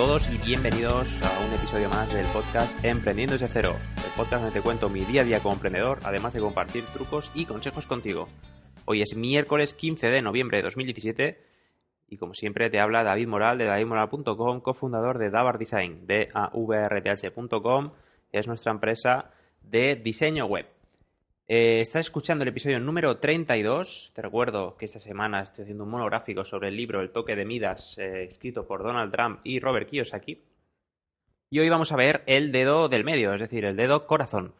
todos y bienvenidos a un episodio más del podcast Emprendiendo desde cero, el podcast donde te cuento mi día a día como emprendedor, además de compartir trucos y consejos contigo. Hoy es miércoles 15 de noviembre de 2017 y como siempre te habla David Moral de davidmoral.com, cofundador de Davar Design, de avrth.com, es nuestra empresa de diseño web. Eh, estás escuchando el episodio número 32. Te recuerdo que esta semana estoy haciendo un monográfico sobre el libro El toque de Midas, eh, escrito por Donald Trump y Robert Kiyosaki. Y hoy vamos a ver el dedo del medio, es decir, el dedo corazón.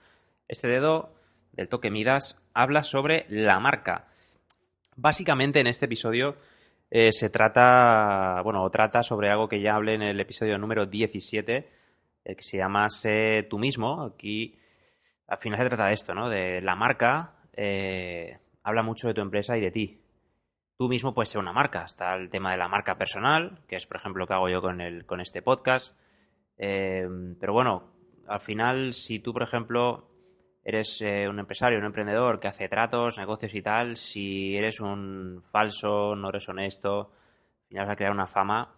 Este dedo del toque Midas habla sobre la marca. Básicamente en este episodio eh, se trata, bueno, o trata sobre algo que ya hablé en el episodio número 17, que se llama Sé tú mismo. Aquí al final se trata de esto, ¿no? De la marca eh, habla mucho de tu empresa y de ti. Tú mismo puedes ser una marca. Está el tema de la marca personal, que es, por ejemplo, lo que hago yo con, el, con este podcast. Eh, pero bueno, al final, si tú, por ejemplo, eres eh, un empresario, un emprendedor que hace tratos, negocios y tal, si eres un falso, no eres honesto, al final vas a crear una fama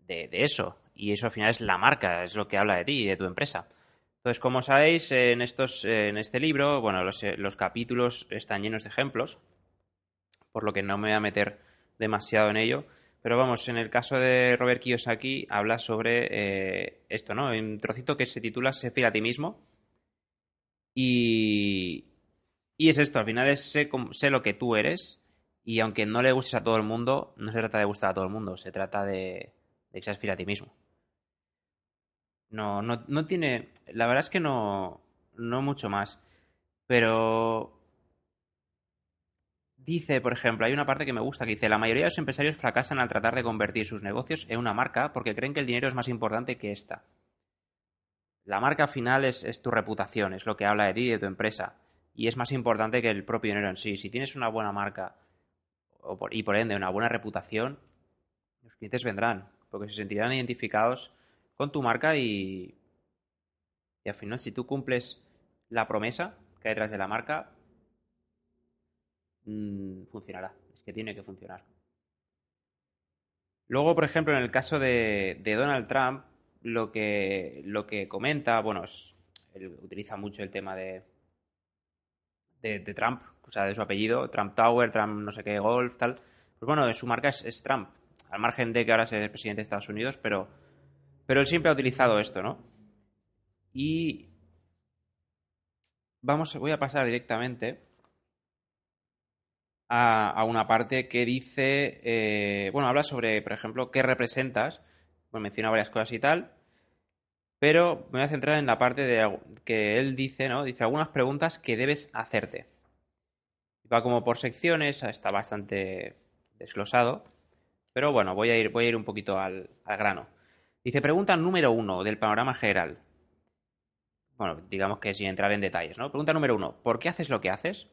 de, de eso. Y eso al final es la marca, es lo que habla de ti y de tu empresa. Entonces, como sabéis, en, estos, en este libro, bueno, los, eh, los, capítulos están llenos de ejemplos, por lo que no me voy a meter demasiado en ello. Pero vamos, en el caso de Robert Kiyosaki, habla sobre eh, esto, ¿no? Un trocito que se titula Sé fiel a ti mismo. Y, y es esto, al final es sé, sé, lo que tú eres. Y aunque no le gustes a todo el mundo, no se trata de gustar a todo el mundo, se trata de, de que seas fiel a ti mismo. No, no, no tiene. La verdad es que no. No mucho más. Pero. Dice, por ejemplo, hay una parte que me gusta que dice: La mayoría de los empresarios fracasan al tratar de convertir sus negocios en una marca porque creen que el dinero es más importante que esta. La marca final es, es tu reputación, es lo que habla de ti y de tu empresa. Y es más importante que el propio dinero en sí. Si tienes una buena marca o por, y por ende una buena reputación, los clientes vendrán porque se sentirán identificados con tu marca y, y al final si tú cumples la promesa que hay detrás de la marca, mmm, funcionará. Es que tiene que funcionar. Luego, por ejemplo, en el caso de, de Donald Trump, lo que, lo que comenta, bueno, él utiliza mucho el tema de, de, de, Trump, o sea, de su apellido, Trump Tower, Trump no sé qué, Golf, tal. Pues bueno, su marca es, es Trump, al margen de que ahora es el presidente de Estados Unidos, pero pero él siempre ha utilizado esto, ¿no? Y vamos, voy a pasar directamente a, una parte que dice, eh, bueno, habla sobre, por ejemplo, qué representas. Bueno, menciona varias cosas y tal, pero me voy a centrar en la parte de que él dice, ¿no? Dice algunas preguntas que debes hacerte. Va como por secciones, está bastante desglosado, pero bueno, voy a ir, voy a ir un poquito al grano. Dice, pregunta número uno del panorama general. Bueno, digamos que sin entrar en detalles, ¿no? Pregunta número uno, ¿por qué haces lo que haces?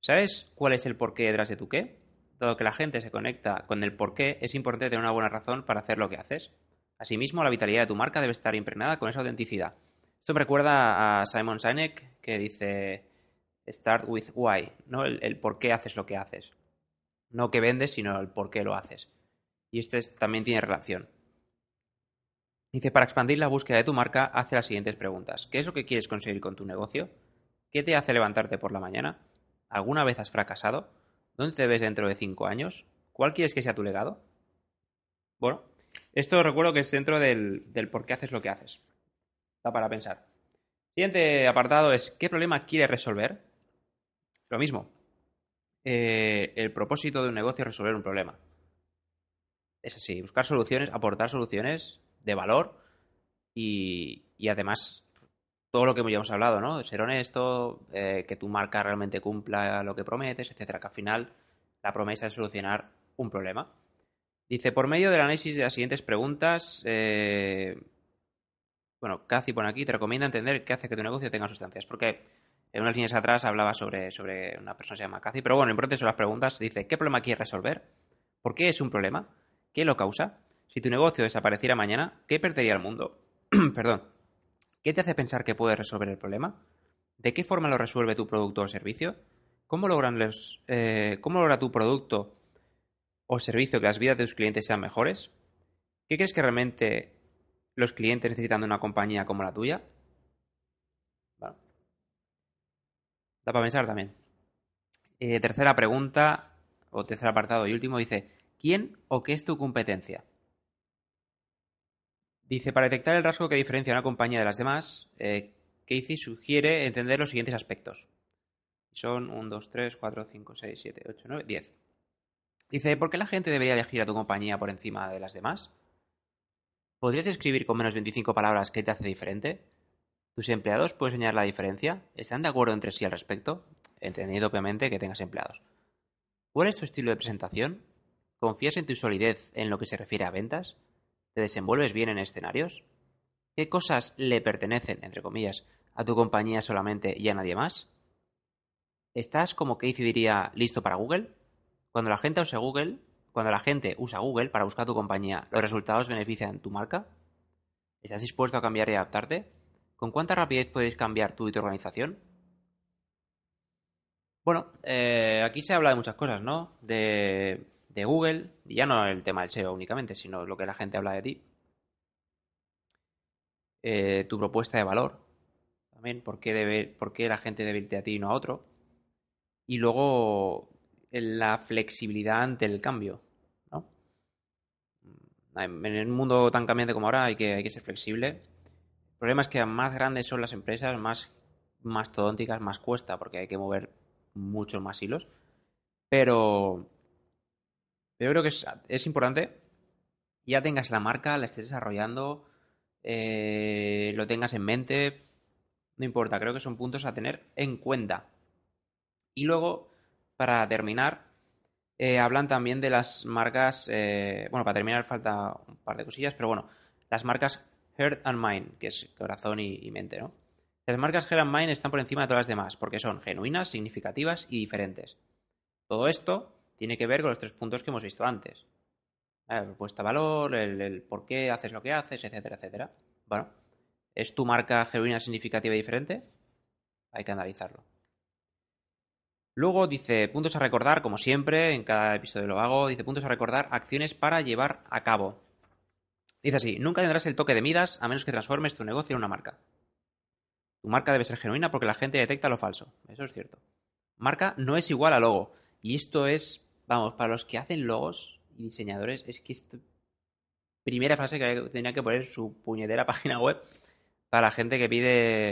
¿Sabes cuál es el porqué detrás de tu qué? Dado que la gente se conecta con el porqué, es importante tener una buena razón para hacer lo que haces. Asimismo, la vitalidad de tu marca debe estar impregnada con esa autenticidad. Esto me recuerda a Simon Sinek, que dice Start with why, ¿no? El, por qué haces lo que haces. No que vendes, sino el por qué lo haces. Y este es, también tiene relación. Dice, para expandir la búsqueda de tu marca, hace las siguientes preguntas. ¿Qué es lo que quieres conseguir con tu negocio? ¿Qué te hace levantarte por la mañana? ¿Alguna vez has fracasado? ¿Dónde te ves dentro de cinco años? ¿Cuál quieres que sea tu legado? Bueno, esto recuerdo que es dentro del, del por qué haces lo que haces. Da para pensar. Siguiente apartado es ¿qué problema quieres resolver? Lo mismo. Eh, el propósito de un negocio es resolver un problema. Es así, buscar soluciones, aportar soluciones de valor y, y, además todo lo que hemos hablado, ¿no? Ser honesto, eh, que tu marca realmente cumpla lo que prometes, etcétera. Que al final la promesa es solucionar un problema. Dice, por medio del análisis de las siguientes preguntas, eh, bueno, Cathy pone aquí, te recomienda entender qué hace que tu negocio tenga sustancias. Porque en unas líneas atrás hablaba sobre, sobre una persona que se llama Cathy, pero bueno, en importante son las preguntas. Dice, ¿qué problema quieres resolver? ¿Por qué es un problema? ¿Qué lo causa? Si tu negocio desapareciera mañana, ¿qué perdería el mundo? Perdón. ¿Qué te hace pensar que puedes resolver el problema? ¿De qué forma lo resuelve tu producto o servicio? ¿Cómo, logran los, eh, ¿Cómo logra tu producto o servicio que las vidas de tus clientes sean mejores? ¿Qué crees que realmente los clientes necesitan de una compañía como la tuya? Bueno. Da para pensar también. Eh, tercera pregunta, o tercer apartado y último, dice, ¿quién o qué es tu competencia? Dice, para detectar el rasgo que diferencia una compañía de las demás, eh, Casey sugiere entender los siguientes aspectos. Son 1, 2, 3, 4, 5, 6, 7, 8, 9, 10. Dice, ¿por qué la gente debería elegir a tu compañía por encima de las demás? ¿Podrías escribir con menos de 25 palabras qué te hace diferente? ¿Tus empleados pueden enseñar la diferencia? ¿Están de acuerdo entre sí al respecto? Entendiendo obviamente que tengas empleados. ¿Cuál es tu estilo de presentación? ¿Confías en tu solidez en lo que se refiere a ventas? ¿Te desenvuelves bien en escenarios? ¿Qué cosas le pertenecen, entre comillas, a tu compañía solamente y a nadie más? ¿Estás, como Casey diría, listo para Google? Cuando la gente usa Google, cuando la gente usa Google para buscar tu compañía, ¿los resultados benefician tu marca? ¿Estás dispuesto a cambiar y adaptarte? ¿Con cuánta rapidez puedes cambiar tú y tu organización? Bueno, eh, aquí se habla de muchas cosas, ¿no? De, de Google, y ya no el tema del SEO únicamente, sino lo que la gente habla de ti. Eh, tu propuesta de valor, también, ¿por qué, debe, por qué la gente debe irte a ti y no a otro? Y luego la flexibilidad ante el cambio. ¿no? En el mundo tan cambiante como ahora hay que, hay que ser flexible. El problema es que más grandes son las empresas, más mastodónticas, más cuesta, porque hay que mover muchos más hilos. Pero, pero creo que es, es importante ya tengas la marca, la estés desarrollando, eh, lo tengas en mente, no importa, creo que son puntos a tener en cuenta. Y luego, para terminar, eh, hablan también de las marcas, eh, bueno, para terminar falta un par de cosillas, pero bueno, las marcas Heart and Mind, que es corazón y, mente, ¿no? Las marcas Heart and Mind están por encima de todas las demás, porque son genuinas, significativas y diferentes. Todo esto tiene que ver con los tres puntos que hemos visto antes. La propuesta valor, el, el, por qué haces lo que haces, etcétera, etcétera. Bueno, ¿es tu marca genuina, significativa y diferente? Hay que analizarlo. Luego dice puntos a recordar, como siempre, en cada episodio lo hago, dice puntos a recordar, acciones para llevar a cabo. Dice así, nunca tendrás el toque de Midas a menos que transformes tu negocio en una marca. Tu marca debe ser genuina porque la gente detecta lo falso. Eso es cierto. Marca no es igual a logo. Y esto es, vamos, para los que hacen logos y diseñadores, es que esto... Primera frase que tenía que poner su puñetera página web para la gente que pide,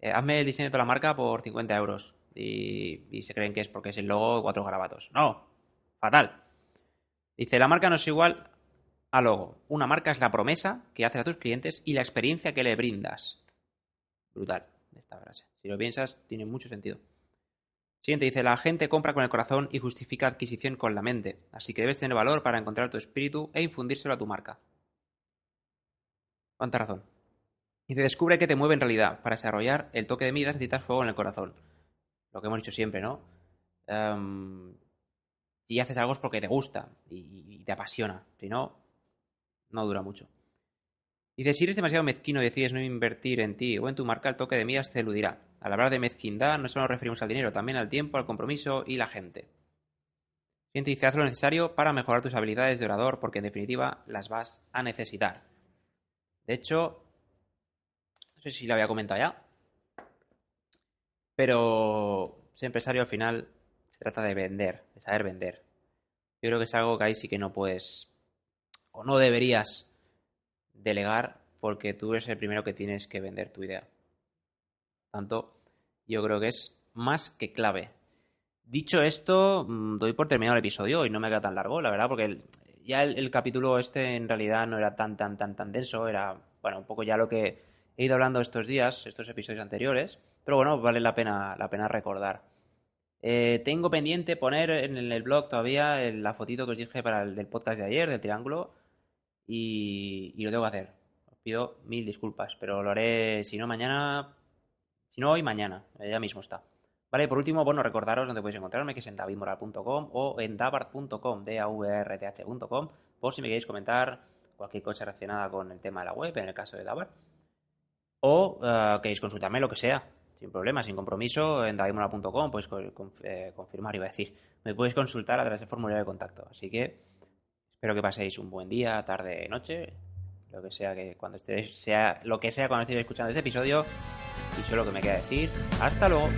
eh, hazme el diseño de toda la marca por 50 euros y, se creen que es porque es el logo cuatro garabatos. No, fatal. Dice, la marca no es igual a logo. Una marca es la promesa que haces a tus clientes y la experiencia que le brindas. Brutal esta frase. Si lo piensas, tiene mucho sentido. Siguiente dice, la gente compra con el corazón y justifica adquisición con la mente, así que debes tener valor para encontrar tu espíritu e infundírselo a tu marca. ¿Cuánta razón? Dice, descubre qué te mueve en realidad. Para desarrollar el toque de Midas necesitas fuego en el corazón lo que hemos dicho siempre, ¿no? Em, si haces algo es porque te gusta y, te apasiona. Si no, no dura mucho. Dice, si eres demasiado mezquino y decides no invertir en ti o en tu marca, el toque de miras te eludirá. Al hablar de mezquindad, no solo nos referimos al dinero, también al tiempo, al compromiso y la gente. Siguiente dice, haz lo necesario para mejorar tus habilidades de orador, porque en definitiva las vas a necesitar. De hecho, no sé si lo había comentado ya, pero ser empresario al final se trata de vender, de saber vender. Yo creo que es algo que ahí sí que no puedes o no deberías delegar porque tú eres el primero que tienes que vender tu idea. Tanto, yo creo que es más que clave. Dicho esto, mm, doy por terminado el episodio y no me queda tan largo, la verdad, porque ya el, capítulo este en realidad no era tan, tan, tan, tan denso, era, bueno, un poco ya lo que he ido hablando estos días, estos episodios anteriores. Pero bueno, vale la pena, la pena recordar. Eh, tengo pendiente poner en el blog todavía la fotito que os dije para el del podcast de ayer, del triángulo, y, lo tengo que hacer. Os pido mil disculpas, pero lo haré, si no mañana, si no hoy, mañana, eh, ya mismo está. Vale, por último, bueno, recordaros dónde podéis encontrarme, que es en davidmoral.com o en davart.com, d a v r t h.com, por si me queréis comentar cualquier cosa relacionada con el tema de la web, en el caso de Davart, o uh, queréis consultarme lo que sea, sin problema, sin compromiso, en daimona.com puedes eh, confirmar, iba a decir, me puedes consultar a través del formulario de contacto. Así que Espero que paséis un buen día, tarde, noche, lo que sea que cuando estéis, sea lo que sea cuando estéis escuchando este episodio. Y solo que me queda decir, hasta luego.